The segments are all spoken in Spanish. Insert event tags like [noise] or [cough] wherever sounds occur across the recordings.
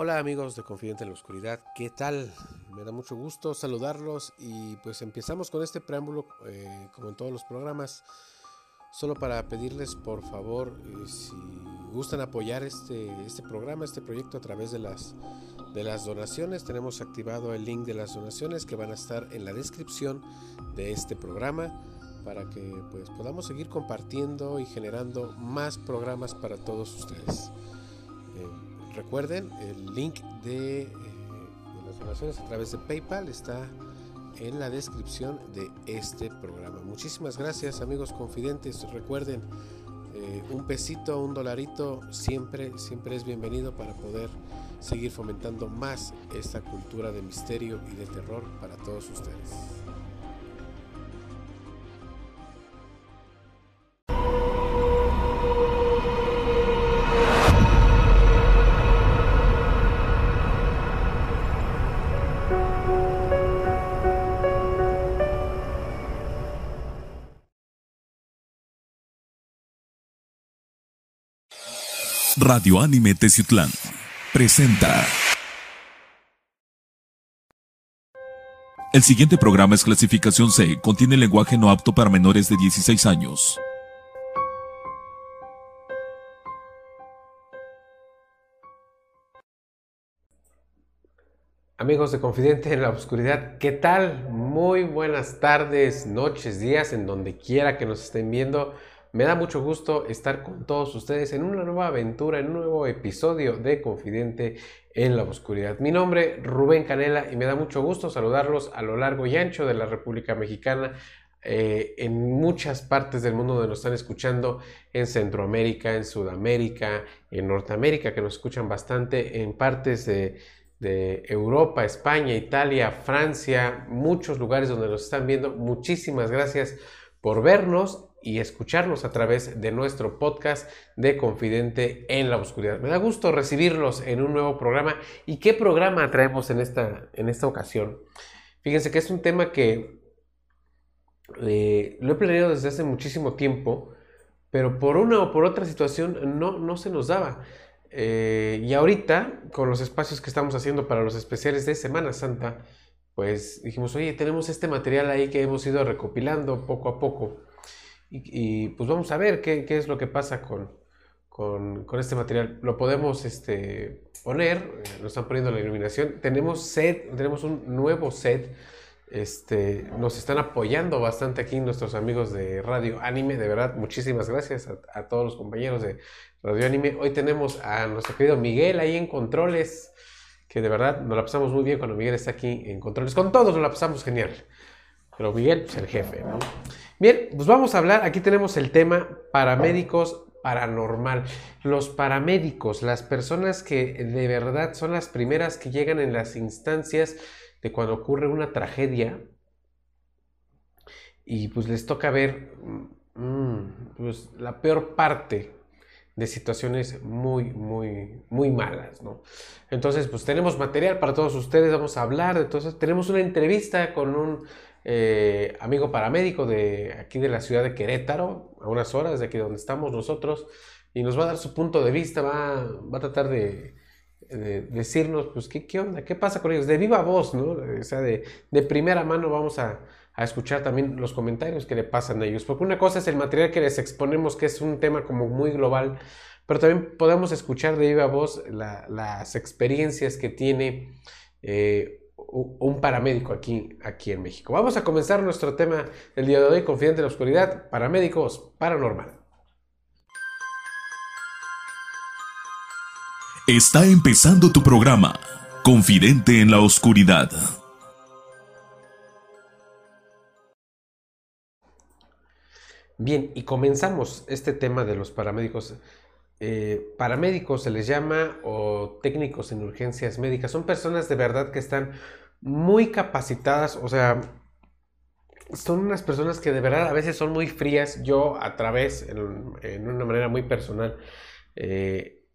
Hola amigos de Confidente en la Oscuridad, ¿qué tal? Me da mucho gusto saludarlos y pues empezamos con este preámbulo eh, como en todos los programas, solo para pedirles por favor eh, si gustan apoyar este, este programa, este proyecto a través de las, de las donaciones, tenemos activado el link de las donaciones que van a estar en la descripción de este programa para que pues podamos seguir compartiendo y generando más programas para todos ustedes. Recuerden, el link de, eh, de, las donaciones a través de PayPal está en la descripción de este programa. Muchísimas gracias amigos confidentes. Recuerden, eh, un pesito, un dolarito siempre, siempre es bienvenido para poder seguir fomentando más esta cultura de misterio y de terror para todos ustedes. Radio Anime Teciutlán presenta. El siguiente programa es clasificación C, contiene lenguaje no apto para menores de 16 años. Amigos de Confidente en la Oscuridad, ¿qué tal? Muy buenas tardes, noches, días, en donde quiera que nos estén viendo. Me da mucho gusto estar con todos ustedes en una nueva aventura, en un nuevo episodio de Confidente en la Oscuridad. Mi nombre Rubén Canela y me da mucho gusto saludarlos a lo largo y ancho de la República Mexicana, eh, en muchas partes del mundo donde nos están escuchando, en Centroamérica, en Sudamérica, en Norteamérica, que nos escuchan bastante, en partes de, de Europa, España, Italia, Francia, muchos lugares donde nos están viendo. Muchísimas gracias por vernos y escucharnos a través de nuestro podcast de Confidente en la Oscuridad. Me da gusto recibirlos en un nuevo programa. ¿Y qué programa traemos en esta, en esta ocasión? Fíjense que es un tema que eh, lo he planeado desde hace muchísimo tiempo, pero por una o por otra situación no, no se nos daba. Eh, y ahorita, con los espacios que estamos haciendo para los especiales de Semana Santa, pues dijimos, oye, tenemos este material ahí que hemos ido recopilando poco a poco y, pues vamos a ver qué, qué, es lo que pasa con, con, con este material. Lo podemos este, poner, eh, nos están poniendo la iluminación. Tenemos set, tenemos un nuevo set. Este, nos están apoyando bastante aquí nuestros amigos de Radio Anime. De verdad, muchísimas gracias a, a todos los compañeros de Radio Anime. Hoy tenemos a nuestro querido Miguel ahí en controles que de verdad nos la pasamos muy bien cuando Miguel está aquí en controles. Con todos nos la pasamos genial. Pero Miguel, pues el jefe, ¿no? Bien, pues vamos a hablar, aquí tenemos el tema paramédicos paranormal. Los paramédicos, las personas que de verdad son las primeras que llegan en las instancias de cuando ocurre una tragedia y pues les toca ver mmm, pues, la peor parte de situaciones muy, muy, muy malas, ¿no? Entonces, pues tenemos material para todos ustedes, vamos a hablar de. Tenemos una entrevista con un eh, amigo paramédico de aquí de la ciudad de Querétaro, a unas horas de aquí donde estamos nosotros, y nos va a dar su punto de vista, va, va a tratar de, de, decirnos, pues, ¿qué, ¿qué, onda? ¿Qué pasa con ellos? De viva voz, ¿no? O sea, de, de primera mano vamos a, a, escuchar también los comentarios que le pasan a ellos, porque una cosa es el material que les exponemos, que es un tema como muy global, pero también podemos escuchar de viva voz la, las experiencias que tiene. Eh, un paramédico aquí, aquí en México. Vamos a comenzar nuestro tema del día de hoy, Confidente en la Oscuridad, paramédicos paranormal. Está empezando tu programa, Confidente en la Oscuridad. Bien, y comenzamos este tema de los paramédicos. Eh, paramédicos se les llama o técnicos en urgencias médicas. Son personas de verdad que están muy capacitadas, o sea, son unas personas que de verdad a veces son muy frías. Yo a través, en, una manera muy personal, eh,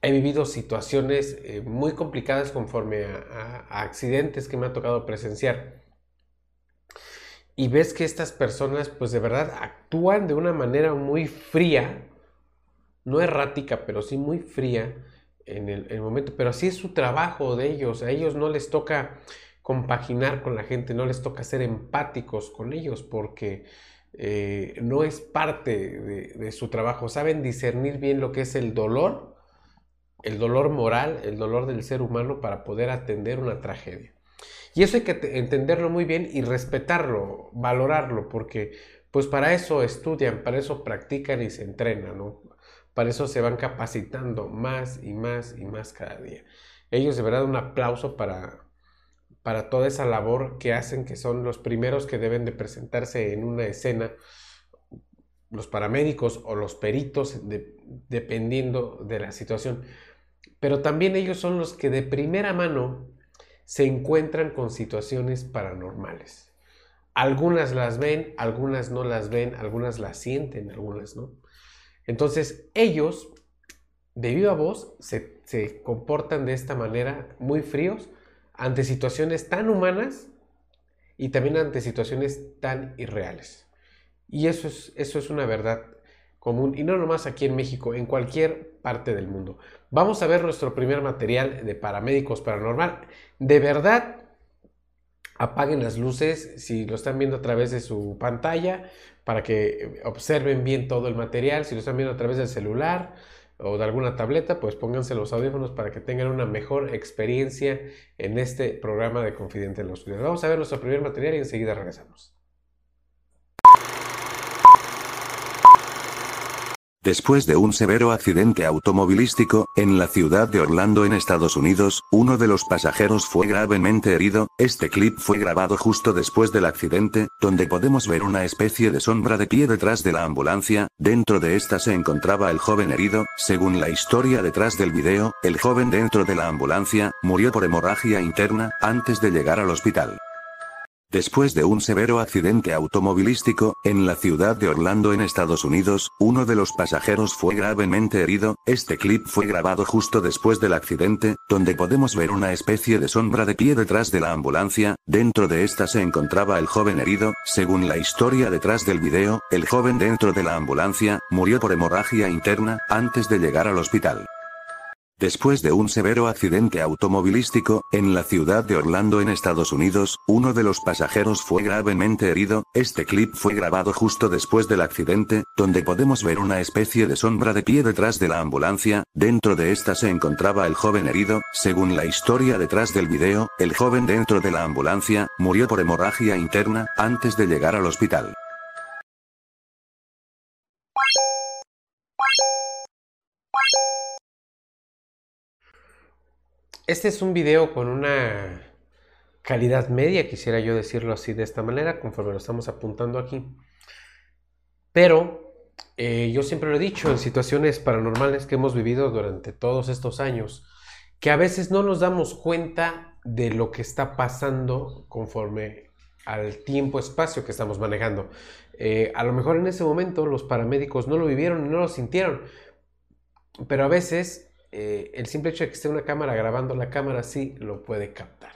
he vivido situaciones eh, muy complicadas conforme a, a accidentes que me ha tocado presenciar. Y ves que estas personas pues de verdad actúan de una manera muy fría, no errática, pero sí muy fría, en el, momento, pero así es su trabajo de ellos, a ellos no les toca compaginar con la gente, no les toca ser empáticos con ellos porque eh, no es parte de, su trabajo, saben discernir bien lo que es el dolor, el dolor moral, el dolor del ser humano para poder atender una tragedia. Y eso hay que entenderlo muy bien y respetarlo, valorarlo, porque pues para eso estudian, para eso practican y se entrenan, ¿no? Para eso se van capacitando más y más y más cada día. Ellos de verdad un aplauso para, para toda esa labor que hacen, que son los primeros que deben de presentarse en una escena, los paramédicos o los peritos, dependiendo de la situación. Pero también ellos son los que de primera mano se encuentran con situaciones paranormales. Algunas las ven, algunas no las ven, algunas las sienten, algunas no. Entonces ellos, de viva voz, se, se comportan de esta manera muy fríos ante situaciones tan humanas y también ante situaciones tan irreales. Y eso es, eso es una verdad común, y no nomás aquí en México, en cualquier parte del mundo. Vamos a ver nuestro primer material de paramédicos paranormal. De verdad, apaguen las luces si lo están viendo a través de su pantalla para que observen bien todo el material, si lo están viendo a través del celular o de alguna tableta, pues pónganse los audífonos para que tengan una mejor experiencia en este programa de Confidente en la Oscuridad. Vamos a ver nuestro primer material y enseguida regresamos. Después de un severo accidente automovilístico, en la ciudad de Orlando en Estados Unidos, uno de los pasajeros fue gravemente herido, este clip fue grabado justo después del accidente, donde podemos ver una especie de sombra de pie detrás de la ambulancia, dentro de esta se encontraba el joven herido, según la historia detrás del video, el joven dentro de la ambulancia, murió por hemorragia interna, antes de llegar al hospital. Después de un severo accidente automovilístico, en la ciudad de Orlando en Estados Unidos, uno de los pasajeros fue gravemente herido, este clip fue grabado justo después del accidente, donde podemos ver una especie de sombra de pie detrás de la ambulancia, dentro de esta se encontraba el joven herido, según la historia detrás del video, el joven dentro de la ambulancia, murió por hemorragia interna, antes de llegar al hospital. Después de un severo accidente automovilístico, en la ciudad de Orlando en Estados Unidos, uno de los pasajeros fue gravemente herido, este clip fue grabado justo después del accidente, donde podemos ver una especie de sombra de pie detrás de la ambulancia, dentro de esta se encontraba el joven herido, según la historia detrás del video, el joven dentro de la ambulancia, murió por hemorragia interna, antes de llegar al hospital. Este es un video con una calidad media, quisiera yo decirlo así de esta manera, conforme lo estamos apuntando aquí. Pero eh, yo siempre lo he dicho en situaciones paranormales que hemos vivido durante todos estos años, que a veces no nos damos cuenta de lo que está pasando conforme al tiempo-espacio que estamos manejando. Eh, a lo mejor en ese momento los paramédicos no lo vivieron y no lo sintieron, pero a veces eh, el simple hecho de que esté una cámara grabando la cámara sí lo puede captar.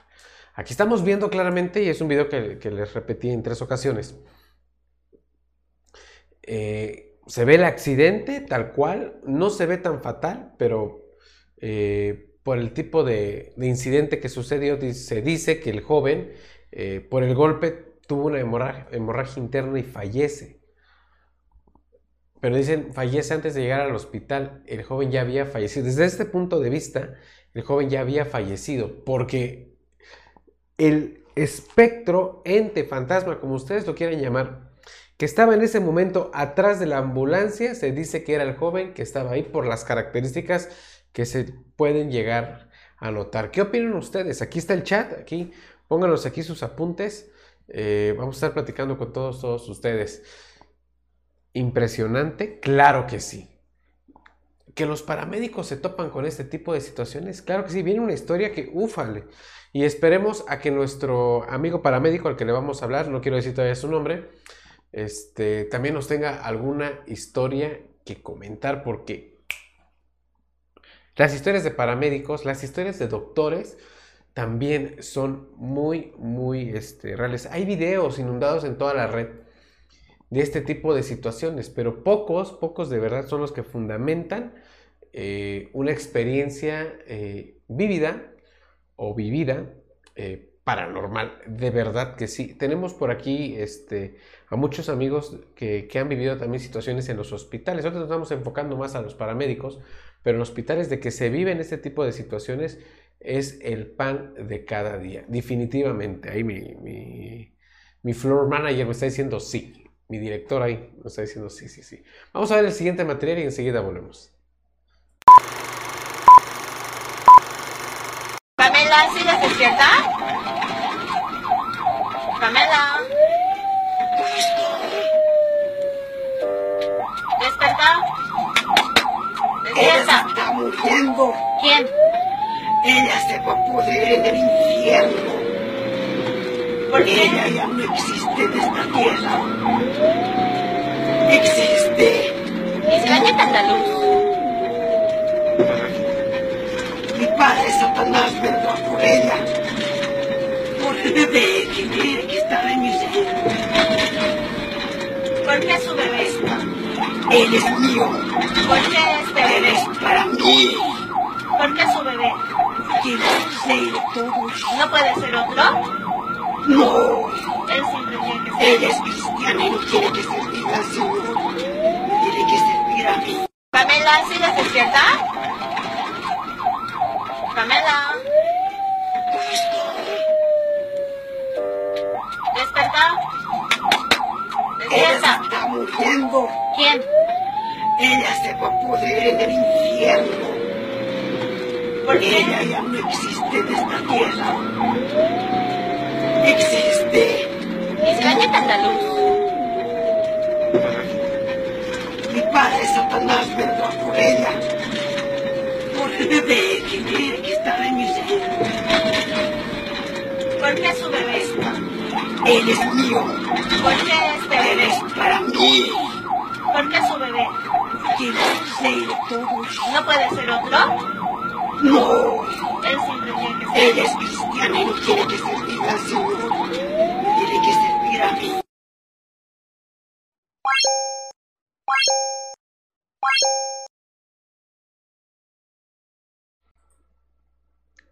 Aquí estamos viendo claramente, y es un video que, les repetí en tres ocasiones, eh, se ve el accidente tal cual, no se ve tan fatal, pero eh, por el tipo de, incidente que sucedió, se dice que el joven, por el golpe, tuvo una hemorragia interna y fallece. Pero dicen, fallece antes de llegar al hospital. El joven ya había fallecido. Desde este punto de vista, el joven ya había fallecido porque el espectro, ente, fantasma, como ustedes lo quieran llamar, que estaba en ese momento atrás de la ambulancia, se dice que era el joven que estaba ahí por las características que se pueden llegar a notar. ¿Qué opinan ustedes? Aquí está el chat, aquí pónganos aquí sus apuntes. Eh, vamos a estar platicando con todos, todos ustedes impresionante? Claro que sí. Que los paramédicos se topan con este tipo de situaciones, claro que sí, viene una historia que ufale. Y esperemos a que nuestro amigo paramédico al que le vamos a hablar, no quiero decir todavía su nombre, este, también nos tenga alguna historia que comentar porque las historias de paramédicos, las historias de doctores también son muy, muy este, reales. Hay videos inundados en toda la red de este tipo de situaciones, pero pocos, pocos de verdad son los que fundamentan eh, una experiencia eh, vívida o vivida eh, paranormal. De verdad que sí. Tenemos por aquí este, a muchos amigos que, que han vivido también situaciones en los hospitales. Nosotros nos estamos enfocando más a los paramédicos, pero en hospitales de que se viven este tipo de situaciones es el pan de cada día. Definitivamente. Ahí mi, mi, mi floor manager me está diciendo sí. Mi director ahí me está diciendo sí, sí, sí. Vamos a ver el siguiente material y enseguida volvemos. Pamela, ¿sigues despierta? Pamela. ¿Desperta? Ella ¿Despierta? está muriendo. ¿Quién? Ella se va a pudrir en el infierno. ¿Por qué? Ella ya no existe en esta tierra. Existe. ¿Y si la quitan la luz? Mi padre Satanás vendrá por ella. Por el bebé que quiere que está en mi ser. ¿Por qué su bebé? Él es mío. ¿Por qué este bebé? es para mí. ¿Por qué su bebé? Ser de todos. ¿No puede ser otro? No. Él siempre tiene que ser. Ella es cristiana y no quiere que servir al Señor. Tiene que servir a mí. Pamela, ¿sigues despierta? Pamela. ¿Desperta? Ella ¿Despierta? está muriendo. ¿Quién? Ella se va a pudrir en el infierno. ¿Por qué? Ella ya no existe en esta tierra. Existe. ¿Y si la quitan la luz? Mi padre Satanás vendrá por ella. Por el bebé que quiere que está en mi ser. ¿Por qué su bebé? Él es mío. ¿Por qué este Él bebé? es para mí. ¿Por qué su bebé? Ser de todos. ¿No puede ser otro? No. Él siempre tiene que ser. Ella es cristiana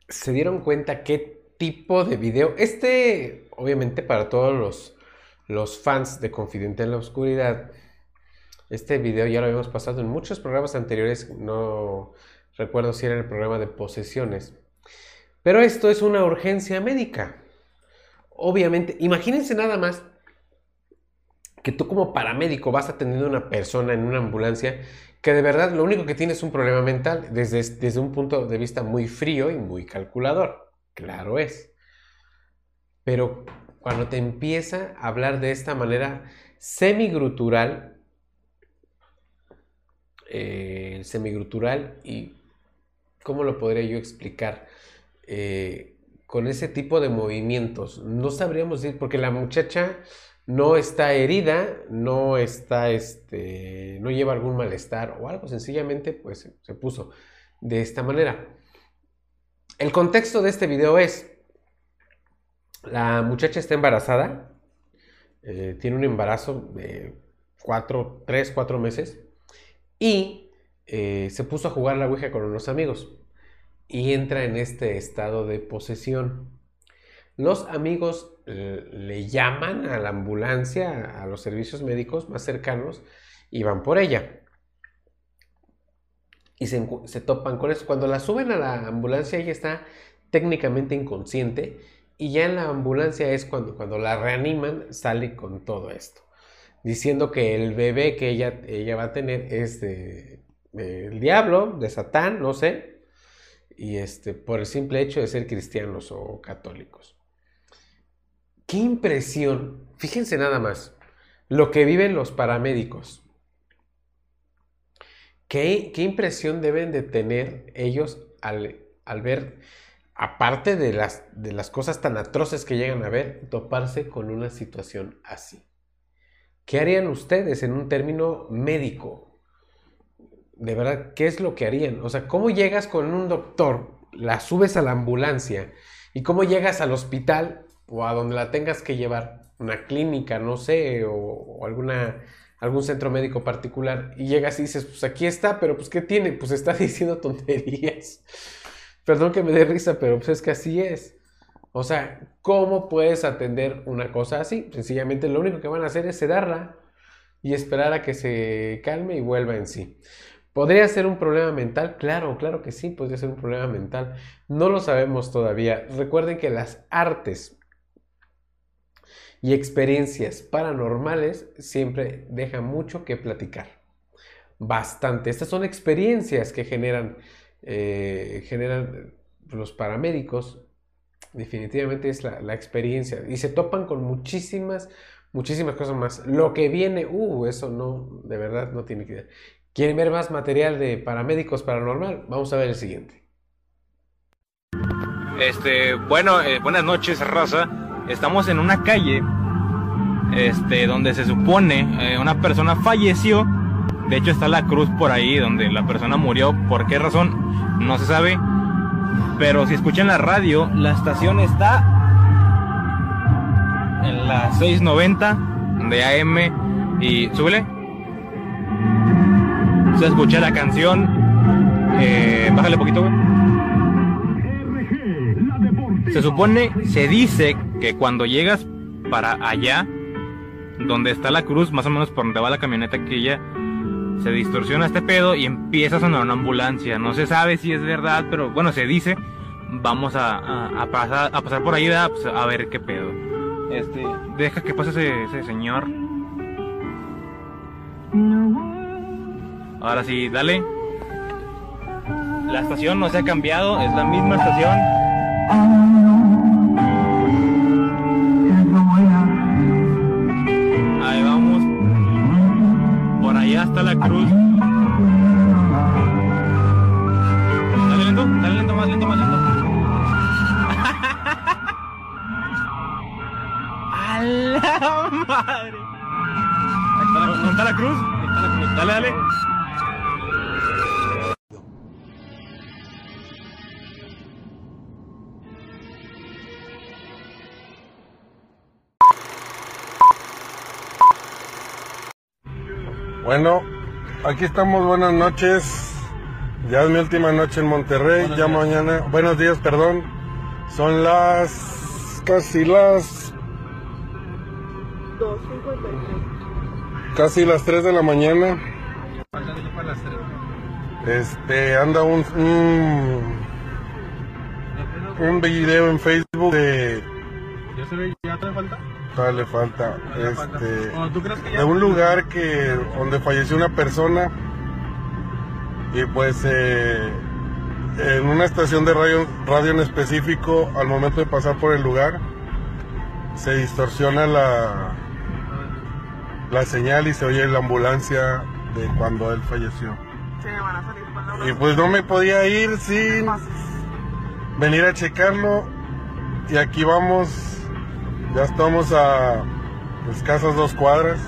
¿Se dieron cuenta qué tipo de video? Este, obviamente, para todos los, los fans de Confidente en la Oscuridad, este video ya lo habíamos pasado en muchos programas anteriores. No recuerdo si era el programa de posesiones. Pero esto es una urgencia médica. Obviamente, imagínense nada más que tú como paramédico vas atendiendo a una persona en una ambulancia que de verdad lo único que tiene es un problema mental desde, desde un punto de vista muy frío y muy calculador. Claro es. Pero cuando te empieza a hablar de esta manera semigrutural, eh, semigrutural y ¿cómo lo podría yo explicar? Eh, con ese tipo de movimientos. No sabríamos decir, porque la muchacha no está herida, no está, este, no lleva algún malestar o algo, sencillamente pues se puso de esta manera. El contexto de este video es, la muchacha está embarazada, eh, tiene un embarazo de 4, 3, 4 meses y eh, se puso a jugar la Ouija con unos amigos y entra en este estado de posesión. Los amigos eh, le llaman a la ambulancia, a los servicios médicos más cercanos y van por ella. Y se, se, topan con eso. Cuando la suben a la ambulancia, ella está técnicamente inconsciente. Y ya en la ambulancia es cuando, cuando la reaniman, sale con todo esto. Diciendo que el bebé que ella, ella va a tener es de, del diablo, de Satán, no sé. Y este, por el simple hecho de ser cristianos o católicos. Qué impresión. Fíjense nada más. Lo que viven los paramédicos. ¿Qué, qué impresión deben de tener ellos al, al ver, aparte de las, de las cosas tan atroces que llegan a ver, toparse con una situación así? ¿Qué harían ustedes en un término médico? De verdad, ¿qué es lo que harían? O sea, ¿cómo llegas con un doctor, la subes a la ambulancia y cómo llegas al hospital o a donde la tengas que llevar? Una clínica, no sé, o, alguna algún centro médico particular y llegas y dices, pues aquí está, pero pues ¿qué tiene? Pues está [laughs] diciendo tonterías. Perdón que me dé risa, pero pues es que así es. O sea, ¿cómo puedes atender una cosa así? Sencillamente lo único que van a hacer es sedarla y esperar a que se calme y vuelva en sí. ¿Podría ser un problema mental? Claro, claro que sí, podría ser un problema mental. No lo sabemos todavía. Recuerden que las artes y experiencias paranormales siempre dejan mucho que platicar. Bastante. Estas son experiencias que generan, eh, generan los paramédicos definitivamente es la, experiencia. Y se topan con muchísimas, muchísimas cosas más. Lo que viene, uh, eso no, de verdad no tiene que ¿Quieren ver más material de paramédicos paranormal? Vamos a ver el siguiente. Este, bueno, eh, buenas noches, raza. Estamos en una calle, este, donde se supone eh, una persona falleció. De hecho, está la cruz por ahí donde la persona murió. ¿Por qué razón? No se sabe. Pero si escuchan la radio, la estación está en la 690 de AM y súbele. Se escucha la canción. Eh, bájale un poquito. Se supone, se dice que cuando llegas para allá, donde está la cruz, más o menos por donde va la camioneta que ya se distorsiona este pedo y empieza a sonar una ambulancia. No se sabe si es verdad, pero bueno, se dice. Vamos a, pasar, a pasar por ahí pues, a ver qué pedo. Este, deja que pase ese, ese señor. Ahora sí, dale. La estación no se ha cambiado, es la misma estación. Ahí vamos. Por allá está la cruz. Dale lento, dale lento, más lento, más lento. [laughs] ¡A la madre! Ahí está la, ¿Dónde está la cruz? Ahí está la cruz. Dale, dale. Bueno, aquí estamos, buenas noches. Ya es mi última noche en Monterrey, ya mañana, buenos días, perdón. Son las casi las 2.53. Casi las 3 de la mañana. Este, anda un, un, un video en Facebook de... ¿Ya se ve? ¿Ya te falta? Le falta. Este, de un lugar que donde falleció una persona y pues eh, en una estación de radio, radio en específico, al momento de pasar por el lugar, se distorsiona la, la señal y se oye la ambulancia de cuando él falleció. Y pues no me podía ir sin venir a checarlo. Y aquí vamos ya estamos a escasas dos cuadras.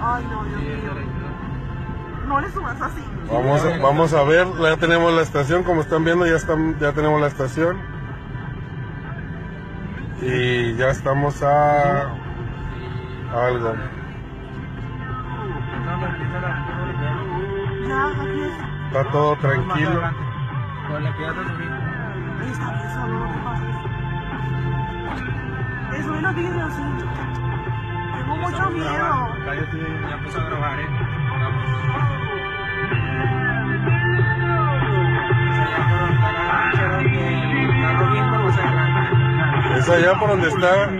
Ay, no, Dios mío. No le subas así. Vamos, a, vamos a ver, ya tenemos la estación, como están viendo, ya, están, ya tenemos la estación. Y ya estamos a, algo. Está todo tranquilo. Eso es lo que digo así. Tengo mucho miedo. Ya empezó a grabar, eh. Es allá por donde está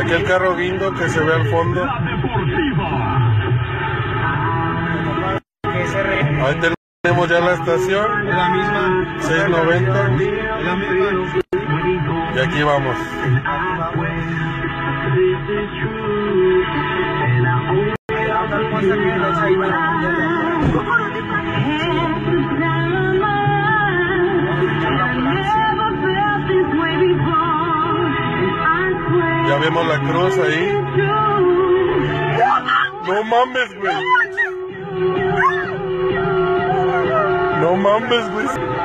aquel carro guindo que se ve al fondo. Ahí tenemos ya la estación. Es la misma. 690. Es la misma. Y aquí vamos. Ya vemos la cruz ahí. No mames, güey. No mames, güey.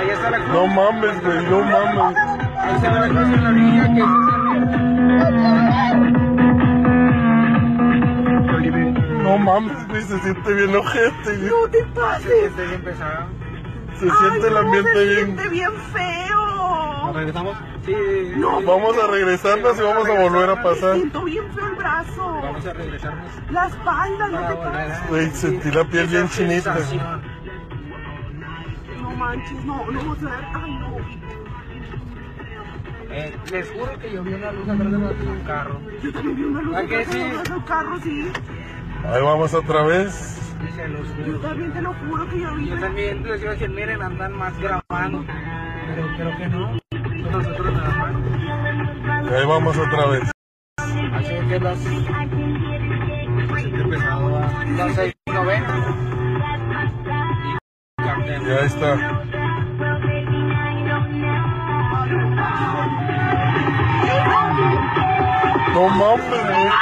Ahí está la cruz. No mames, güey, no mames. Ahí está la cruz en la orilla, que es No mames, güey, se siente bien ojete. güey. No te pases. bien pesado. Se siente el Ay, no, ambiente se bien. siente bien feo. regresamos? Sí. No, vamos a regresarnos y vamos a volver a pasar. Siento bien feo el brazo. a regresarnos. La espalda, no te pases. Güey, sentí la piel bien chinita. No manches, no, no vamos a ver. Ay, no. Eh, les juro que yo vi una luz atrás de un carro. Yo también vi una luz ¿A que atrás de sí? un carro, sí. Ahí vamos otra vez. Se los Yo juro. también te lo juro que yo vi. Yo también les iba a decir, miren, andan más grabando. Pero creo que no. Nosotros nada más. Ahí vamos otra vez. Así que las. Siente pesado a las 6.90. Y capten. Y ahí está. No mames.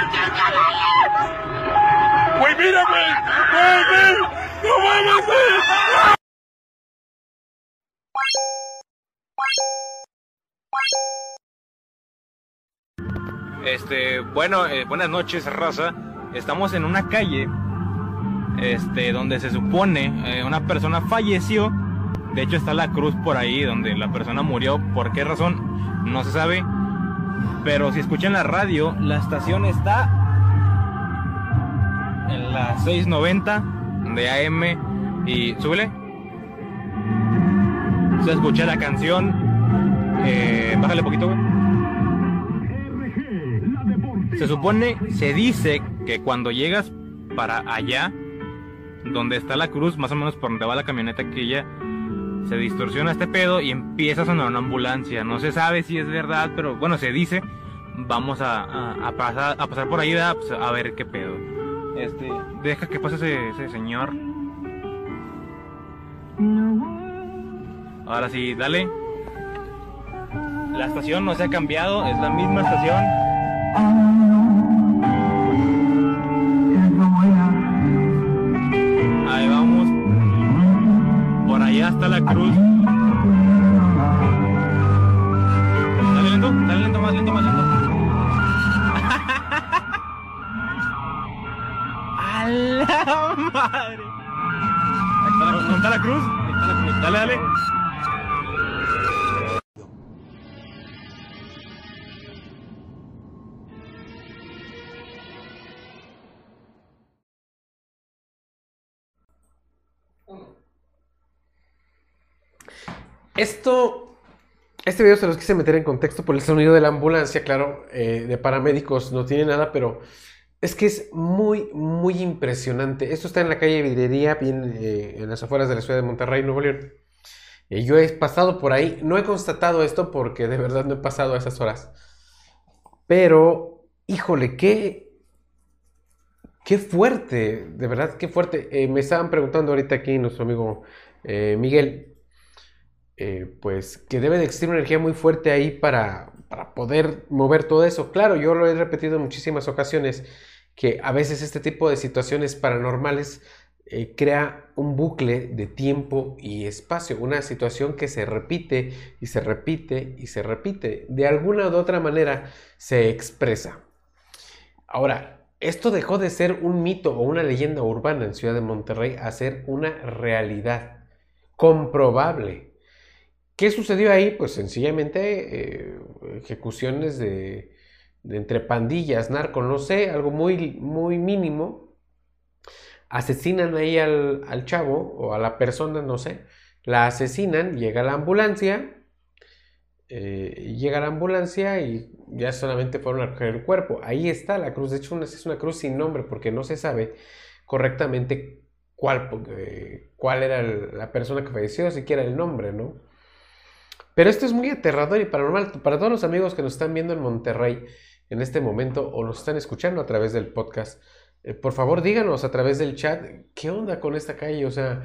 Este, bueno, eh, buenas noches, raza. Estamos en una calle, este, donde se supone eh, una persona falleció. De hecho, está la cruz por ahí donde la persona murió. ¿Por qué razón? No se sabe. Pero si escuchan la radio, la estación está en la 690 de AM y súbele. Se escucha la canción. Eh, bájale poquito. Se supone, se dice que cuando llegas para allá, donde está la cruz, más o menos por donde va la camioneta aquella, se distorsiona este pedo y empieza a sonar una ambulancia. No se sabe si es verdad, pero bueno, se dice. Vamos a, a- pasar, a pasar por ahí. Pues, a ver qué pedo. Este, deja que pase ese, ese señor. Ahora sí, dale. La estación no se ha cambiado, es la misma estación. Madre! ¿dónde está la cruz. Dale, dale. Esto, este video se los quise meter en contexto por el sonido de la ambulancia, claro, eh, de paramédicos no tiene nada, pero es que es muy, muy impresionante. Esto está en la calle Vidrería, bien eh, en las afueras de la ciudad de Monterrey, Nuevo León. Eh, yo he pasado por ahí, no he constatado esto porque de verdad no he pasado a esas horas. Pero, híjole, qué, qué fuerte, de verdad, qué fuerte. Eh, me estaban preguntando ahorita aquí nuestro amigo Miguel, pues que debe de existir una energía muy fuerte ahí para, para poder mover todo eso. Claro, yo lo he repetido en muchísimas ocasiones, que a veces este tipo de situaciones paranormales eh, crea un bucle de tiempo y espacio, una situación que se repite y se repite y se repite. De alguna u otra manera se expresa. Ahora, esto dejó de ser un mito o una leyenda urbana en Ciudad de Monterrey a ser una realidad comprobable. ¿Qué sucedió ahí? Pues sencillamente eh, ejecuciones de, de entre pandillas, narco, no sé, algo muy, muy mínimo. Asesinan ahí al, al chavo o a la persona, no sé. La asesinan, llega la ambulancia. eh, llega la ambulancia y ya solamente fueron a recoger el cuerpo. Ahí está la cruz. De hecho, es una cruz sin nombre porque no se sabe correctamente cuál, eh, cuál era la persona que falleció, siquiera el nombre, ¿no? Pero esto es muy aterrador y paranormal. Para todos los amigos que nos están viendo en Monterrey en este momento o nos están escuchando a través del podcast, eh, por favor díganos a través del chat qué onda con esta calle. O sea,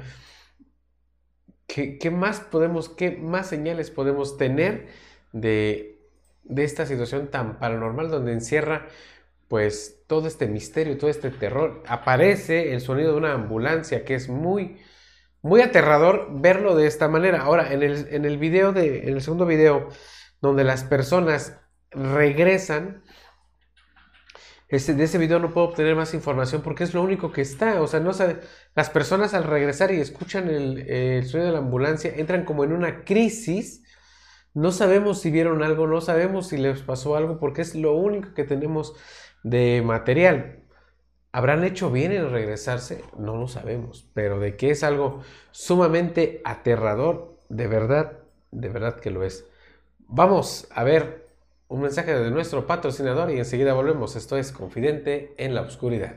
¿qué, más podemos, qué más señales podemos tener de, de esta situación tan paranormal donde encierra pues todo este misterio, todo este terror? Aparece el sonido de una ambulancia que es muy muy aterrador verlo de esta manera. Ahora, en el, en el video de, en el segundo video, donde las personas regresan, Ese, de ese video no puedo obtener más información porque es lo único que está. O sea, no sabe, las personas al regresar y escuchan el, el sonido de la ambulancia entran como en una crisis. No sabemos si vieron algo, no sabemos si les pasó algo porque es lo único que tenemos de material. ¿Habrán hecho bien en regresarse? No lo sabemos, pero de que es algo sumamente aterrador, de verdad, de verdad que lo es. Vamos a ver un mensaje de nuestro patrocinador y enseguida volvemos. Esto es Confidente en la Oscuridad.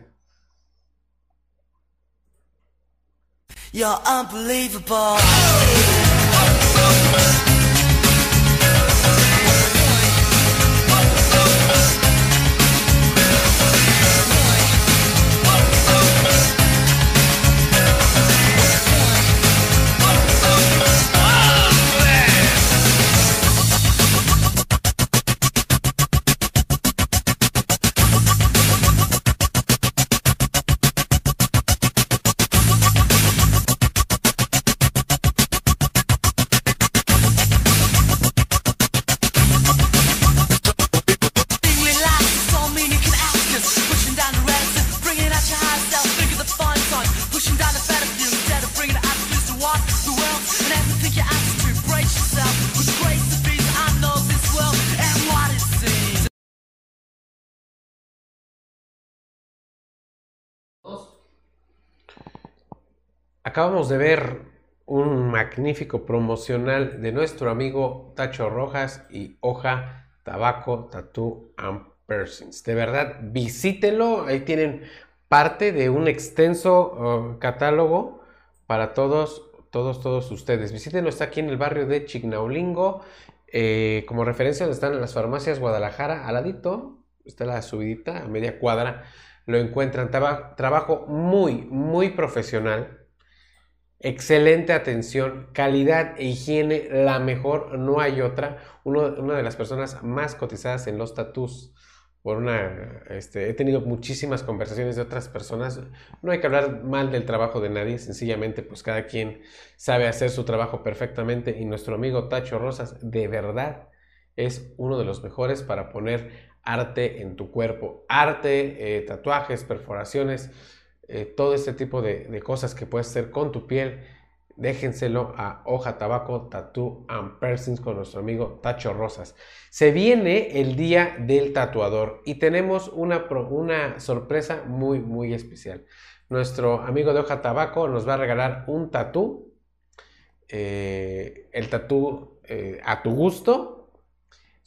Acabamos de ver un magnífico promocional de nuestro amigo Tacho Rojas y Hoja Tabaco Tattoo and Piercings. De verdad, visítenlo. Ahí tienen parte de un extenso uh, catálogo para todos, todos, todos ustedes. Visítenlo, está aquí en el barrio de Chignaulingo. Eh, como referencia donde están las farmacias Guadalajara, al ladito, está la subidita, a media cuadra, lo encuentran. Traba- trabajo muy, muy profesional. Excelente atención, calidad e higiene, la mejor, no hay otra. Uno- una de las personas más cotizadas en los tatús. Por una, este, he tenido muchísimas conversaciones de otras personas. No hay que hablar mal del trabajo de nadie, sencillamente pues cada quien sabe hacer su trabajo perfectamente y nuestro amigo Tacho Rosas de verdad es uno de los mejores para poner arte en tu cuerpo. Arte, eh, tatuajes, perforaciones, eh, todo este tipo de, de cosas que puedes hacer con tu piel. Déjenselo a Hoja Tabaco Tattoo and Piercings con nuestro amigo Tacho Rosas. Se viene el día del tatuador y tenemos una, una sorpresa muy, muy especial. Nuestro amigo de Hoja Tabaco nos va a regalar un tatú. eh, el tatú eh, a tu gusto.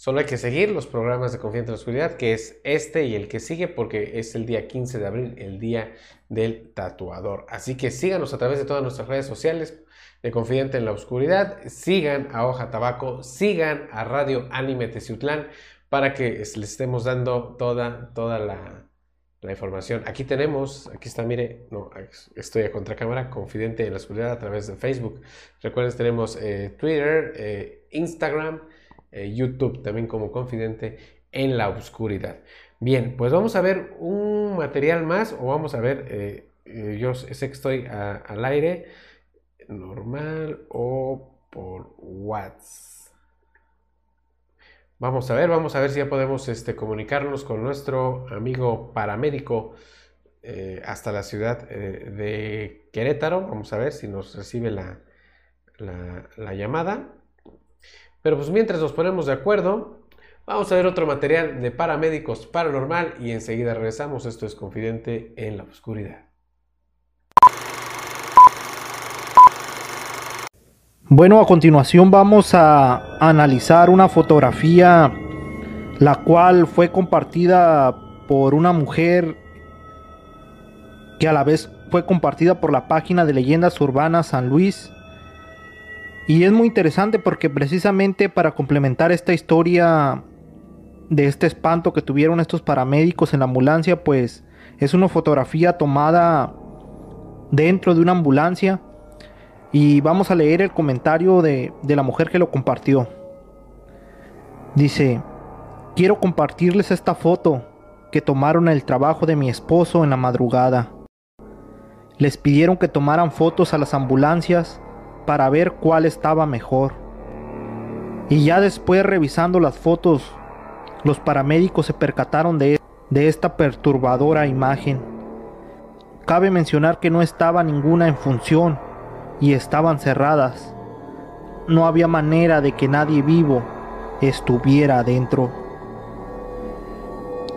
Solo hay que seguir los programas de Confianza en la Oscuridad, que es este y el que sigue, porque es el día 15 de abril, el día del tatuador. Así que síganos a través de todas nuestras redes sociales de Confidente en la Oscuridad, sigan a Hoja Tabaco, sigan a Radio Anime Teciutlán para que les estemos dando toda, toda la, información. Aquí tenemos, aquí está, mire, no, estoy a contracámara, Confidente en la Oscuridad a través de Facebook. Recuerden, tenemos eh, Twitter, eh, Instagram, eh, YouTube también como Confidente en la Oscuridad. Bien, pues vamos a ver un material más o vamos a ver, eh, eh, yo sé que estoy al aire, normal o por WhatsApp. Vamos a ver, vamos a ver si ya podemos este, comunicarnos con nuestro amigo paramédico hasta la ciudad de Querétaro. Vamos a ver si nos recibe la llamada. Pero pues mientras nos ponemos de acuerdo, vamos a ver otro material de paramédicos paranormal y enseguida regresamos. Esto es Confidente en la Oscuridad. Bueno, a continuación vamos a analizar una fotografía la cual fue compartida por una mujer que a la vez fue compartida por la página de Leyendas Urbanas San Luis. Y es muy interesante porque precisamente para complementar esta historia de este espanto que tuvieron estos paramédicos en la ambulancia, pues es una fotografía tomada dentro de una ambulancia. Y vamos a leer el comentario de, la mujer que lo compartió. Dice, quiero compartirles esta foto que tomaron el trabajo de mi esposo en la madrugada. Les pidieron que tomaran fotos a las ambulancias para ver cuál estaba mejor. Y ya después revisando las fotos, los paramédicos se percataron de de esta perturbadora imagen. Cabe mencionar que no estaba ninguna en función y estaban cerradas. No había manera de que nadie vivo estuviera adentro.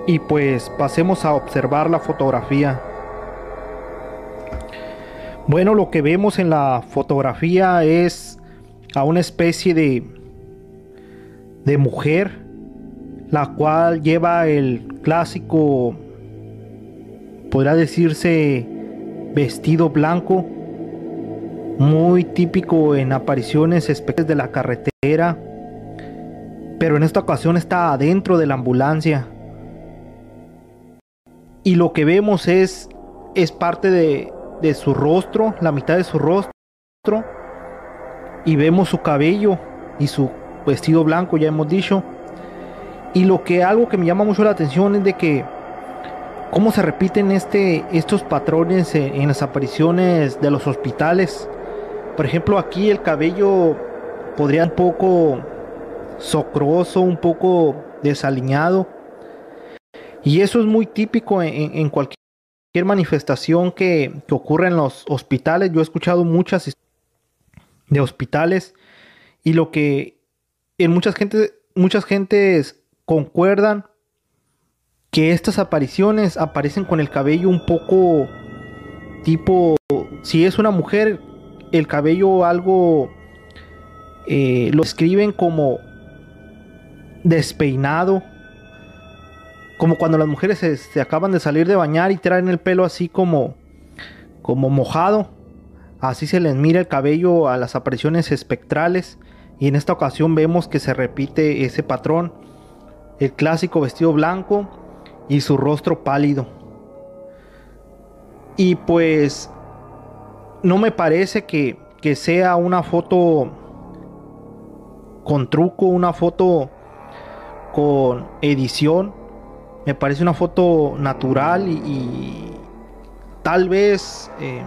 Y pues pasemos a observar la fotografía. Bueno, lo que vemos en la fotografía es a una especie de de mujer la cual lleva el clásico podrá decirse vestido blanco muy típico en apariciones espectros de la carretera pero en esta ocasión está adentro de la ambulancia. Y lo que vemos es es parte de, de su rostro, la mitad de su rostro, y vemos su cabello y su vestido blanco, ya hemos dicho. Y lo que algo que me llama mucho la atención es de que cómo se repiten este, estos patrones en, las apariciones de los hospitales. Por ejemplo, aquí el cabello podría un poco socroso, un poco desaliñado. Y eso es muy típico en cualquier manifestación que, ocurre en los hospitales. Yo he escuchado muchas de hospitales y lo que en muchas gente, muchas gentes concuerdan que estas apariciones aparecen con el cabello un poco tipo, si es una mujer, el cabello algo eh, lo escriben como despeinado como cuando las mujeres se, acaban de salir de bañar y traen el pelo así como, como mojado. Así se les mira el cabello a las apariciones espectrales. Y en esta ocasión vemos que se repite ese patrón. El clásico vestido blanco y su rostro pálido. Y pues no me parece que, que sea una foto con truco, una foto con edición me parece una foto natural y, tal vez eh,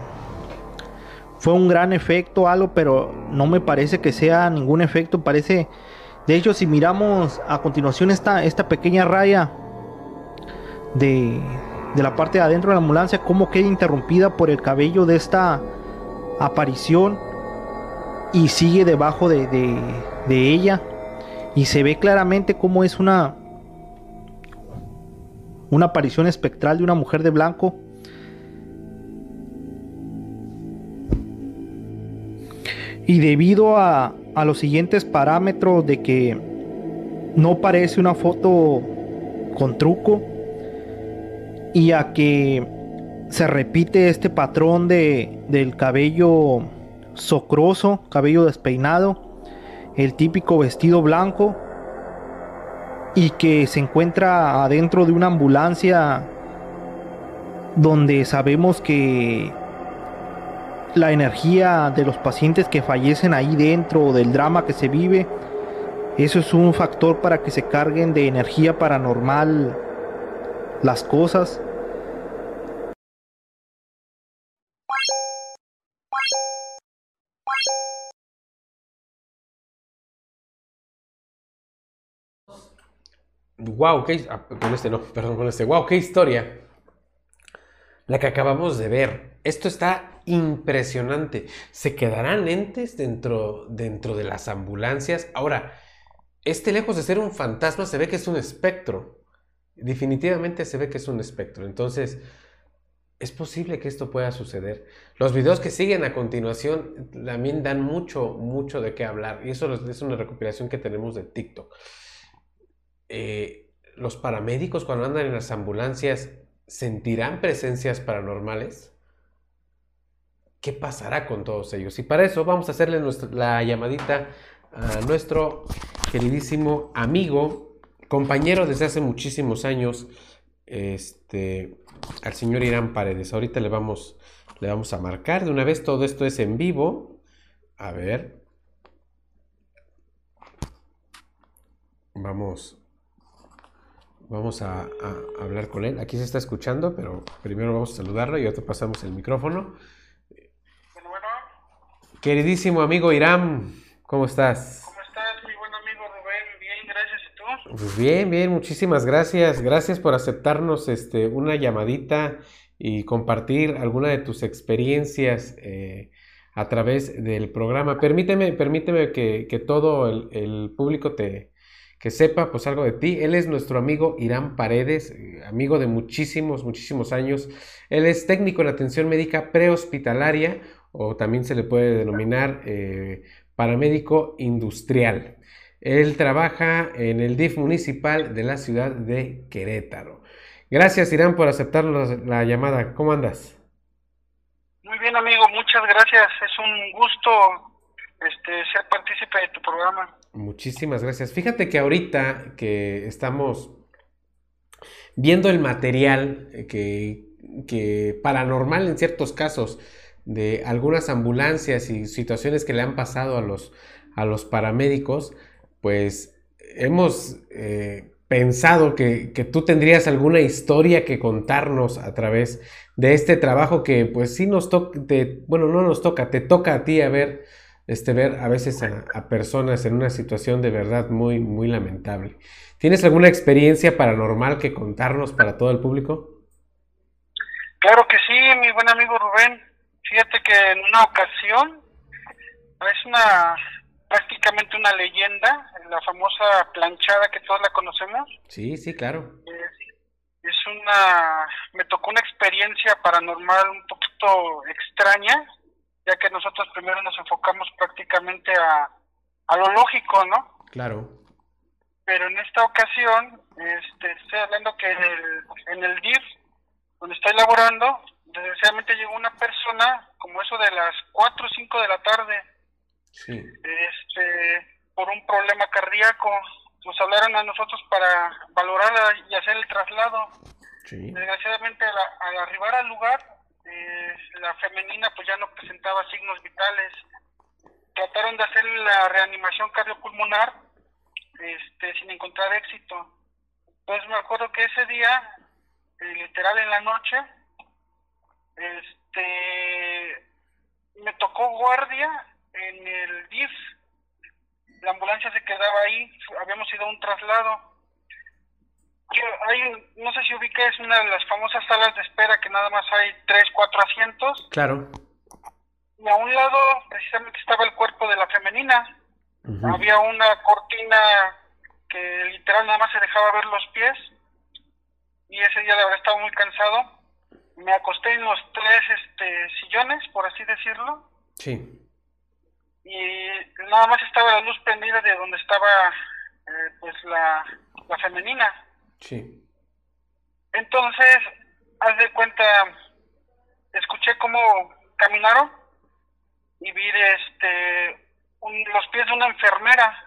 fue un gran efecto algo, pero no me parece que sea ningún efecto, parece... De hecho, si miramos a continuación esta, esta pequeña raya de, de la parte de adentro de la ambulancia, cómo queda interrumpida por el cabello de esta aparición y sigue debajo de, de, de ella. Y se ve claramente cómo es una una aparición espectral de una mujer de blanco. Y debido a, a los siguientes parámetros de que no parece una foto con truco y a que se repite este patrón de, del cabello socroso, cabello despeinado, el típico vestido blanco y que se encuentra adentro de una ambulancia donde sabemos que la energía de los pacientes que fallecen ahí dentro del drama que se vive, eso es un factor para que se carguen de energía paranormal las cosas. Wow, qué, ah, con este no, perdón, con este. Wow, qué historia. La que acabamos de ver. Esto está impresionante. ¿Se quedarán entes dentro, dentro de las ambulancias? Ahora, este lejos de ser un fantasma se ve que es un espectro. Definitivamente se ve que es un espectro. Entonces, es posible que esto pueda suceder. Los videos que siguen a continuación también dan mucho, mucho de qué hablar. Y eso es una recopilación que tenemos de TikTok. Eh, los paramédicos cuando andan en las ambulancias sentirán presencias paranormales? ¿Qué pasará con todos ellos? Y para eso vamos a hacerle nuestra, la llamadita a nuestro queridísimo amigo, compañero desde hace muchísimos años, este, al señor Irán Paredes. Ahorita le vamos, le vamos a marcar de una vez, todo esto es en vivo. A ver. Vamos Vamos a, a, hablar con él. Aquí se está escuchando, pero primero vamos a saludarlo y ya te pasamos el micrófono. Bueno, bueno. Queridísimo amigo Irán, ¿cómo estás? ¿Cómo estás, mi buen amigo Rubén? Bien, gracias. ¿Y tú? Pues bien, bien, muchísimas gracias. Gracias por aceptarnos este, una llamadita y compartir alguna de tus experiencias eh, a través del programa. Permíteme, permíteme que, que todo el, el público te, que sepa pues algo de ti. Él es nuestro amigo Irán Paredes, eh, amigo de muchísimos, muchísimos años. Él es técnico en atención médica prehospitalaria o también se le puede denominar eh, paramédico industrial. Él trabaja en el DIF municipal de la ciudad de Querétaro. Gracias Irán por aceptar la, la llamada. ¿Cómo andas? Muy bien, amigo, muchas gracias. Es un gusto este, ser partícipe de tu programa. Muchísimas gracias. Fíjate que ahorita que estamos viendo el material eh, que, que paranormal en ciertos casos de algunas ambulancias y situaciones que le han pasado a los, a los paramédicos, pues hemos eh, pensado que, que, tú tendrías alguna historia que contarnos a través de este trabajo que pues sí nos toca, bueno, no nos toca, te toca a ti a ver este, ver a veces a, a, personas en una situación de verdad muy, muy lamentable. ¿Tienes alguna experiencia paranormal que contarnos para todo el público? Claro que sí, mi buen amigo Rubén. Fíjate que en una ocasión, es una prácticamente una leyenda, la famosa planchada que todos la conocemos. Sí, sí, claro. Es, es una, me tocó una experiencia paranormal un poquito extraña, ya que nosotros primero nos enfocamos prácticamente a, a lo lógico, ¿no? Claro. Pero en esta ocasión, este, estoy hablando que en el, en el DIF, donde estoy laborando, desgraciadamente llegó una persona, como eso de las 4 o 5 de la tarde, sí. este, por un problema cardíaco. Nos hablaron a nosotros para valorar y hacer el traslado. Sí. Desgraciadamente, al, al arribar al lugar, eh, la femenina pues ya no presentaba signos vitales. Trataron de hacer la reanimación cardiopulmonar este, sin encontrar éxito. Entonces me acuerdo que ese día, eh, literal en la noche, este, me tocó guardia en el DIF. La ambulancia se quedaba ahí, habíamos ido a un traslado hay, no sé si ubica, es una de las famosas salas de espera que nada más hay tres, cuatro asientos. Claro. Y a un lado precisamente estaba el cuerpo de la femenina. Uh -huh. Había una cortina que literal nada más se dejaba ver los pies. Y ese día la verdad estaba muy cansado. Me acosté en los tres este, sillones, por así decirlo. Sí. Y nada más estaba la luz prendida de donde estaba eh, pues la, la femenina. Sí. Entonces, haz de cuenta, escuché cómo caminaron y vi este un, los pies de una enfermera.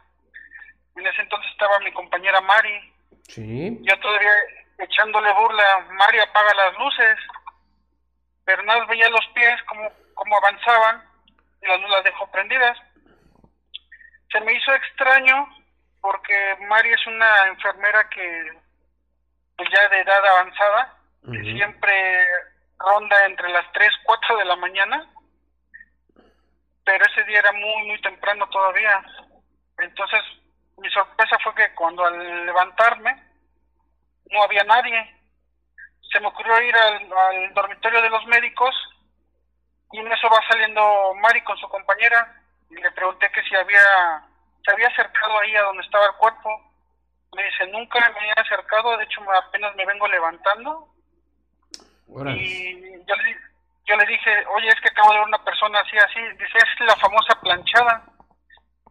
En ese entonces estaba mi compañera Mari. Sí. Yo todavía echándole burla, Mari apaga las luces. Pero nada veía los pies como, como avanzaban y las luces las dejó prendidas. Se me hizo extraño porque Mari es una enfermera que pues ya de edad avanzada, uh -huh. que siempre ronda entre las 3, 4 de la mañana, pero ese día era muy, muy temprano todavía. Entonces, mi sorpresa fue que cuando al levantarme, no había nadie. Se me ocurrió ir al, al dormitorio de los médicos y en eso va saliendo Mari con su compañera y le pregunté que si había, se había acercado ahí a donde estaba el cuerpo me dice, nunca me he acercado, de hecho apenas me vengo levantando. Y yo le, yo le dije, oye, es que acabo de ver una persona así, así. Dice, es la famosa planchada.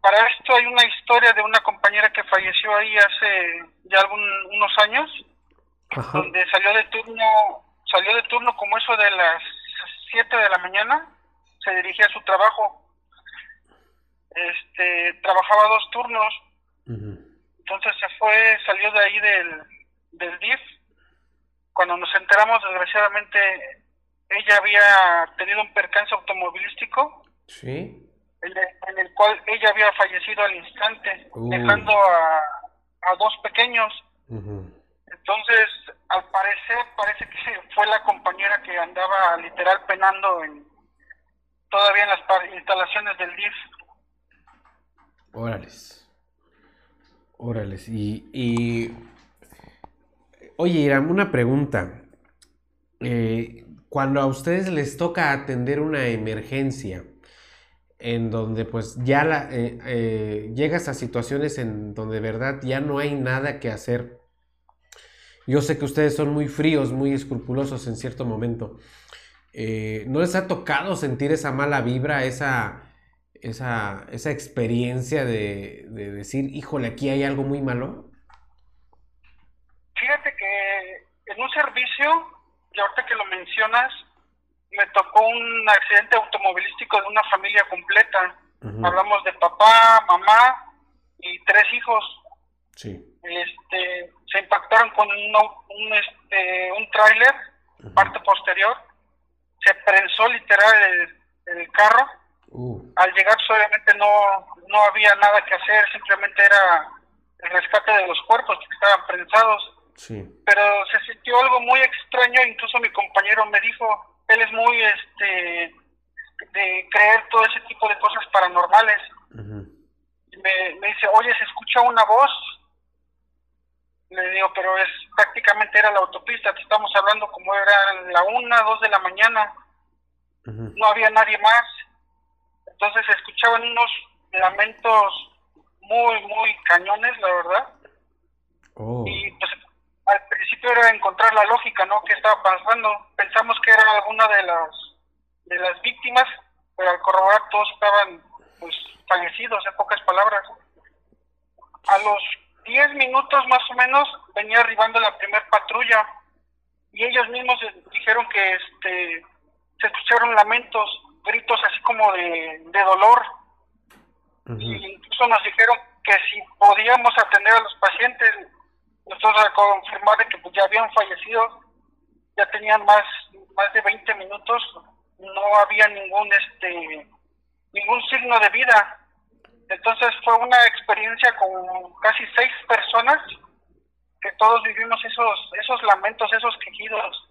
Para esto hay una historia de una compañera que falleció ahí hace ya algún, unos años, Ajá. donde salió de turno, salió de turno como eso de las 7 de la mañana, se dirigía a su trabajo. Este, trabajaba dos turnos. Uh -huh. Entonces se fue, salió de ahí del, del DIF. Cuando nos enteramos, desgraciadamente, ella había tenido un percance automovilístico. Sí. En el, en el cual ella había fallecido al instante, uh. dejando a, a, dos pequeños. Uh -huh. Entonces, al parecer, parece que fue la compañera que andaba literal penando en todavía en las instalaciones del DIF. Órales. Órales, y. Oye, Iram, una pregunta. Eh, cuando a ustedes les toca atender una emergencia, en donde pues ya la, eh, eh, llegas a situaciones en donde de verdad ya no hay nada que hacer. Yo sé que ustedes son muy fríos, muy escrupulosos en cierto momento. ¿No les ha tocado sentir esa mala vibra, esa, esa, esa experiencia de, de decir, híjole, aquí hay algo muy malo? Fíjate que en un servicio, y ahorita que lo mencionas, me tocó un accidente automovilístico de una familia completa. Hablamos de papá, mamá y tres hijos. Sí. Este, se impactaron con un, un, este, un tráiler, parte posterior. Se prensó literal el, el carro. Uh, Al llegar, obviamente no, no había nada que hacer, simplemente era el rescate de los cuerpos que estaban prensados sí. pero se sintió algo muy extraño, incluso mi compañero me dijo, él es muy este de creer todo ese tipo de cosas paranormales. Me dice, oye, se escucha una voz. Le digo, pero es prácticamente era la autopista, te estamos hablando como era la una, dos de la mañana, no había nadie más. Entonces se escuchaban unos lamentos muy, muy cañones, la verdad. Oh. Y pues al principio era encontrar la lógica, ¿no? ¿Qué estaba pasando? Pensamos que era alguna de las de las víctimas, pero al corroborar todos estaban pues fallecidos, en pocas palabras. A los 10 minutos más o menos venía arribando la primer patrulla y ellos mismos dijeron que este se escucharon lamentos, gritos así como de, de dolor y incluso nos dijeron que si podíamos atender a los pacientes, nosotros a confirmar que pues, ya habían fallecido, ya tenían más más de 20 minutos, no había ningún este ningún signo de vida. Entonces fue una experiencia con casi seis personas que todos vivimos esos esos lamentos, esos quejidos.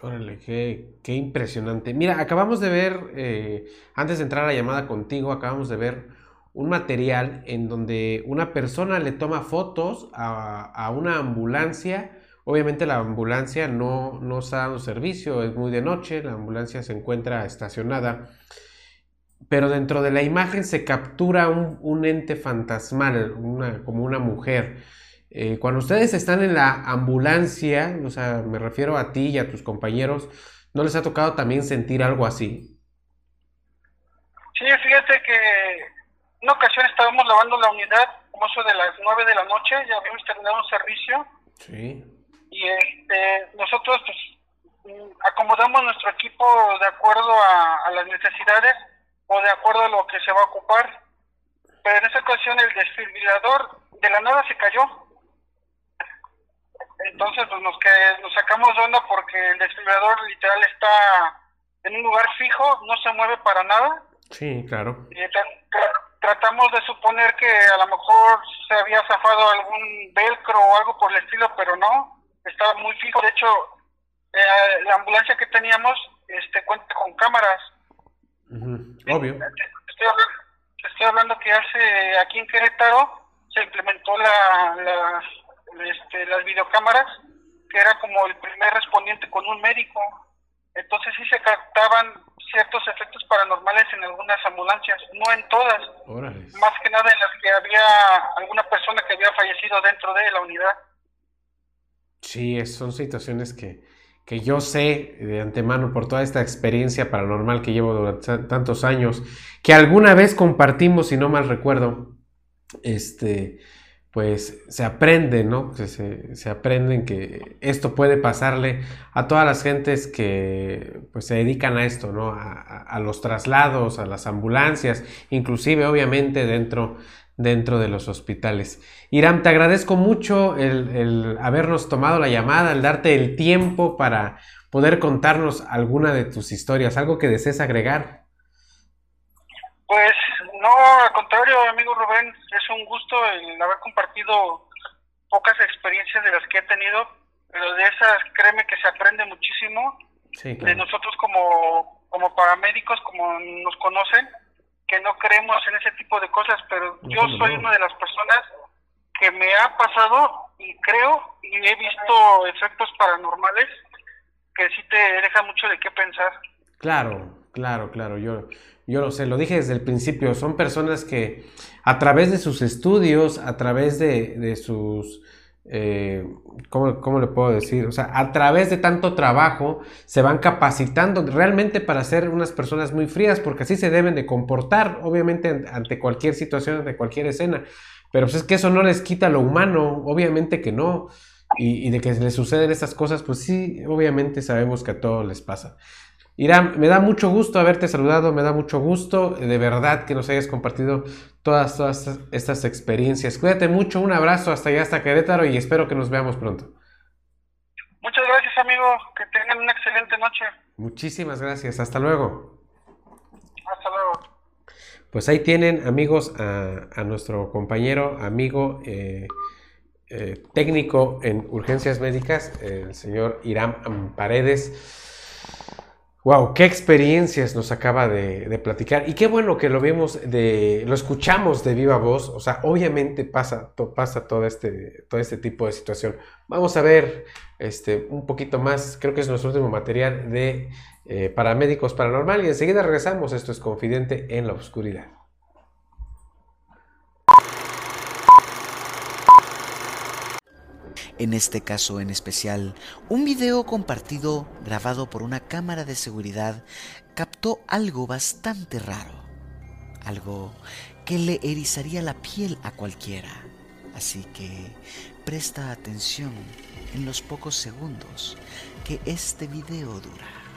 Órale, qué, impresionante. Mira, acabamos de ver, eh, antes de entrar a la llamada contigo, acabamos de ver un material en donde una persona le toma fotos a, una ambulancia. Obviamente la ambulancia no, no está dando servicio, es muy de noche, la ambulancia se encuentra estacionada, pero dentro de la imagen se captura un, ente fantasmal, como una mujer. Eh, cuando ustedes están en la ambulancia, o sea, me refiero a ti y a tus compañeros, ¿no les ha tocado también sentir algo así? Sí, fíjate que una ocasión estábamos lavando la unidad, como eso de las 9 de la noche, ya habíamos terminado un servicio Sí. y este, nosotros pues, mm, acomodamos nuestro equipo de acuerdo a, a las necesidades o de acuerdo a lo que se va a ocupar. Pero en esa ocasión el desfibrilador de la nada se cayó. Entonces pues nos, que, nos sacamos de onda porque el desfibrilador literal está en un lugar fijo, no se mueve para nada. Sí, claro. Y tra- tra- tratamos de suponer que a lo mejor se había zafado algún velcro o algo por el estilo, pero no, estaba muy fijo. De hecho, eh, la ambulancia que teníamos este este, con cámaras. Obvio. Estoy hablando, estoy hablando que hace aquí en Querétaro se implementó la, la- este, las videocámaras, que era como el primer respondiente con un médico. Entonces sí se captaban ciertos efectos paranormales en algunas ambulancias, no en todas, Órale. más que nada en las que había alguna persona que había fallecido dentro de la unidad. Sí, son situaciones que, que yo sé de antemano por toda esta experiencia paranormal que llevo durante ta- tantos años, que alguna vez compartimos, si no mal recuerdo, este, pues se aprende, ¿no? Se, se aprenden que esto puede pasarle a todas las gentes que pues se dedican a esto, ¿no? A los traslados, a las ambulancias, inclusive obviamente dentro, dentro de los hospitales. Iram, te agradezco mucho el, el habernos tomado la llamada, el darte el tiempo para poder contarnos alguna de tus historias, algo que desees agregar. Pues no, al contrario, amigo Rubén, es un gusto el haber compartido pocas experiencias de las que he tenido, pero de esas créeme que se aprende muchísimo. Sí, de nosotros como, como paramédicos, como nos conocen, que no creemos en ese tipo de cosas, pero yo soy una de las personas que me ha pasado y creo y he visto efectos paranormales que sí te dejan mucho de qué pensar. Claro, claro, claro, yo, yo lo sé, lo dije desde el principio, son personas que a través de sus estudios, a través de, de sus, eh, ¿cómo, cómo le puedo decir? O sea, a través de tanto trabajo se van capacitando realmente para ser unas personas muy frías, porque así se deben de comportar, obviamente, an- ante cualquier situación, ante cualquier escena. Pero pues es que eso no les quita lo humano, obviamente que no. Y, y de que les suceden estas cosas, pues sí, obviamente sabemos que a todos les pasa. Irán, me da mucho gusto haberte saludado, me da mucho gusto eh, de verdad que nos hayas compartido todas, todas estas- estas experiencias. Cuídate mucho, un abrazo hasta allá, hasta Querétaro y espero que nos veamos pronto. Muchas gracias, amigo. Que tengan una excelente noche. Muchísimas gracias, hasta luego. Hasta luego. Pues ahí tienen, amigos, a, a nuestro compañero, amigo, eh, eh, técnico en urgencias médicas, el señor Irán Paredes. Wow, qué experiencias nos acaba de, platicar. Y qué bueno que lo vimos de, lo escuchamos de viva voz. O sea, obviamente pasa, pasa todo este, todo este tipo de situación. Vamos a ver este, un poquito más, creo que es nuestro último material de eh, paramédicos paranormal. Y enseguida regresamos. Esto es Confidente en la Oscuridad. En este caso en especial, un video compartido grabado por una cámara de seguridad captó algo bastante raro, algo que le erizaría la piel a cualquiera. Así que presta atención en los pocos segundos que este video dura.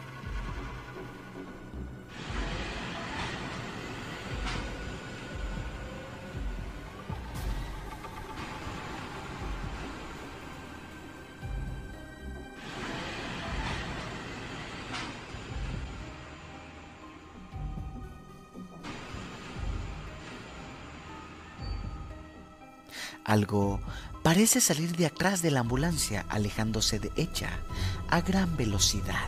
Algo parece salir de atrás de la ambulancia alejándose de ella a gran velocidad.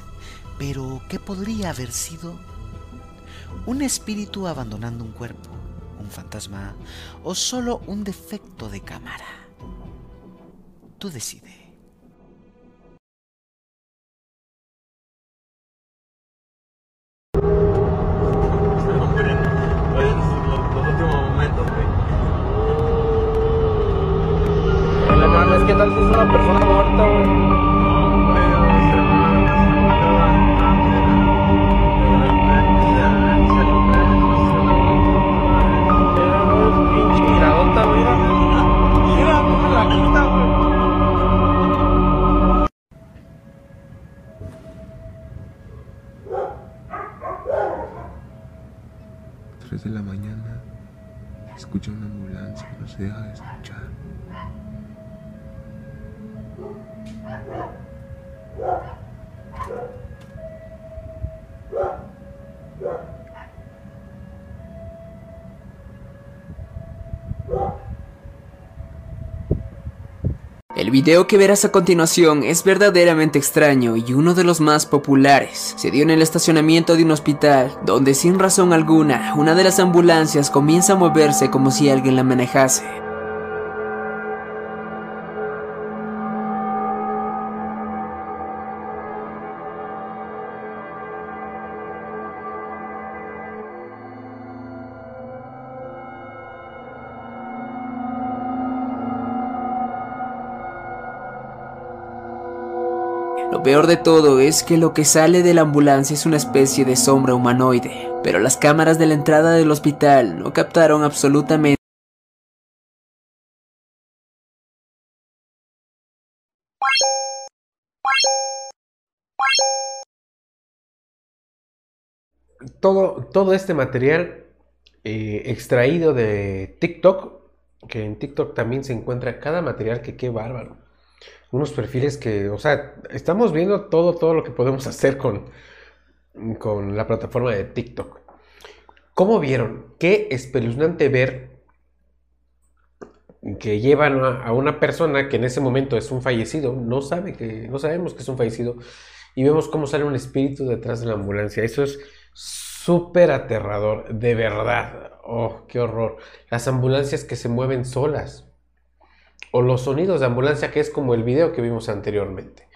Pero, ¿qué podría haber sido? ¿Un espíritu abandonando un cuerpo? ¿Un fantasma? ¿O solo un defecto de cámara? Tú decides. Es una persona muerta, güey. Pinche miradota, güey. Mira, cómo la quita, güey. 3 de la mañana, escucha una ambulancia, no se de El video que verás a continuación es verdaderamente extraño y uno de los más populares. Se dio en el estacionamiento de un hospital, donde sin razón alguna, una de las ambulancias comienza a moverse como si alguien la manejase. Peor de todo es que lo que sale de la ambulancia es una especie de sombra humanoide, pero las cámaras de la entrada del hospital no captaron absolutamente todo, todo este material eh, extraído de TikTok, que en TikTok también se encuentra cada material que qué bárbaro. Unos perfiles que, o sea, estamos viendo todo, todo lo que podemos hacer con, con la plataforma de TikTok. ¿Cómo vieron? Qué espeluznante ver que llevan a, una persona que en ese momento es un fallecido, no sabe que, no sabemos que es un fallecido, y vemos cómo sale un espíritu detrás de la ambulancia. Eso es súper aterrador, de verdad. Oh, qué horror. Las ambulancias que se mueven solas. O los sonidos de ambulancia, que es como el video que vimos anteriormente.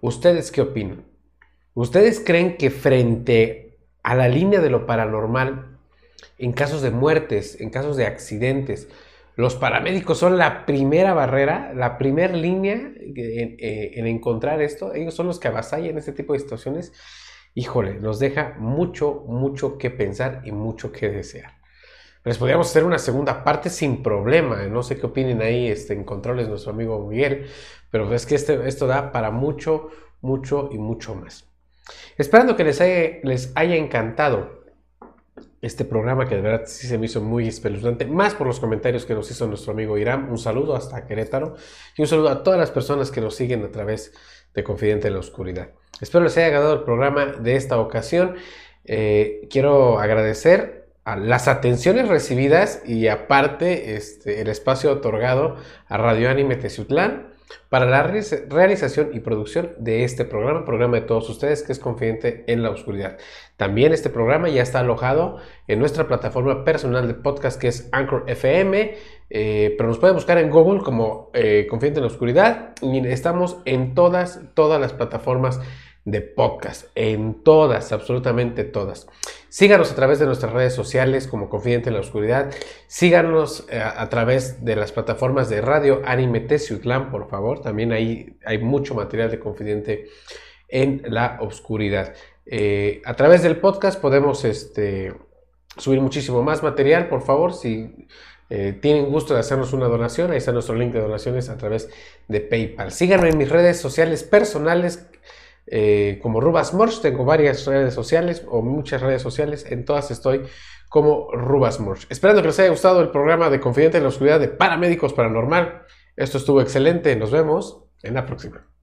¿Ustedes qué opinan? ¿Ustedes creen que frente a la línea de lo paranormal, en casos de muertes, en casos de accidentes, los paramédicos son la primera barrera, la primera línea en, eh, en encontrar esto? Ellos son los que avasallan este tipo de situaciones. Híjole, nos deja mucho, mucho que pensar y mucho que desear. Les podríamos hacer una segunda parte sin problema. No sé qué opinen ahí este, en controles nuestro amigo Miguel, pero es que este, esto da para mucho, mucho y mucho más. Esperando que les haya, les haya encantado este programa que de verdad sí se me hizo muy espeluznante, más por los comentarios que nos hizo nuestro amigo Irán. Un saludo hasta Querétaro y un saludo a todas las personas que nos siguen a través de Confidente en la Oscuridad. Espero les haya agradado el programa de esta ocasión. Eh, quiero agradecer las atenciones recibidas y aparte este, el espacio otorgado a Radio Anime Teciutlán para la realización y producción de este programa, programa de todos ustedes que es Confidente en la Oscuridad. También este programa ya está alojado en nuestra plataforma personal de podcast que es Anchor FM, eh, pero nos puede buscar en Google como eh, Confidente en la Oscuridad y estamos en todas, todas las plataformas de podcast, en todas, absolutamente todas. Síganos a través de nuestras redes sociales como Confidente en la Oscuridad. Síganos eh, a, través de las plataformas de Radio Anime Teciutlán, por favor. También ahí hay mucho material de Confidente en la Oscuridad. Eh, a través del podcast podemos este, subir muchísimo más material, por favor. Si eh, tienen gusto de hacernos una donación, ahí está nuestro link de donaciones a través de PayPal. Síganme en mis redes sociales personales eh, como Rubas Morch, tengo varias redes sociales o muchas redes sociales, en todas estoy como Rubas Morch. Esperando que les haya gustado el programa de Confidente en la Oscuridad de Paramédicos Paranormal. Esto estuvo excelente, nos vemos en la próxima.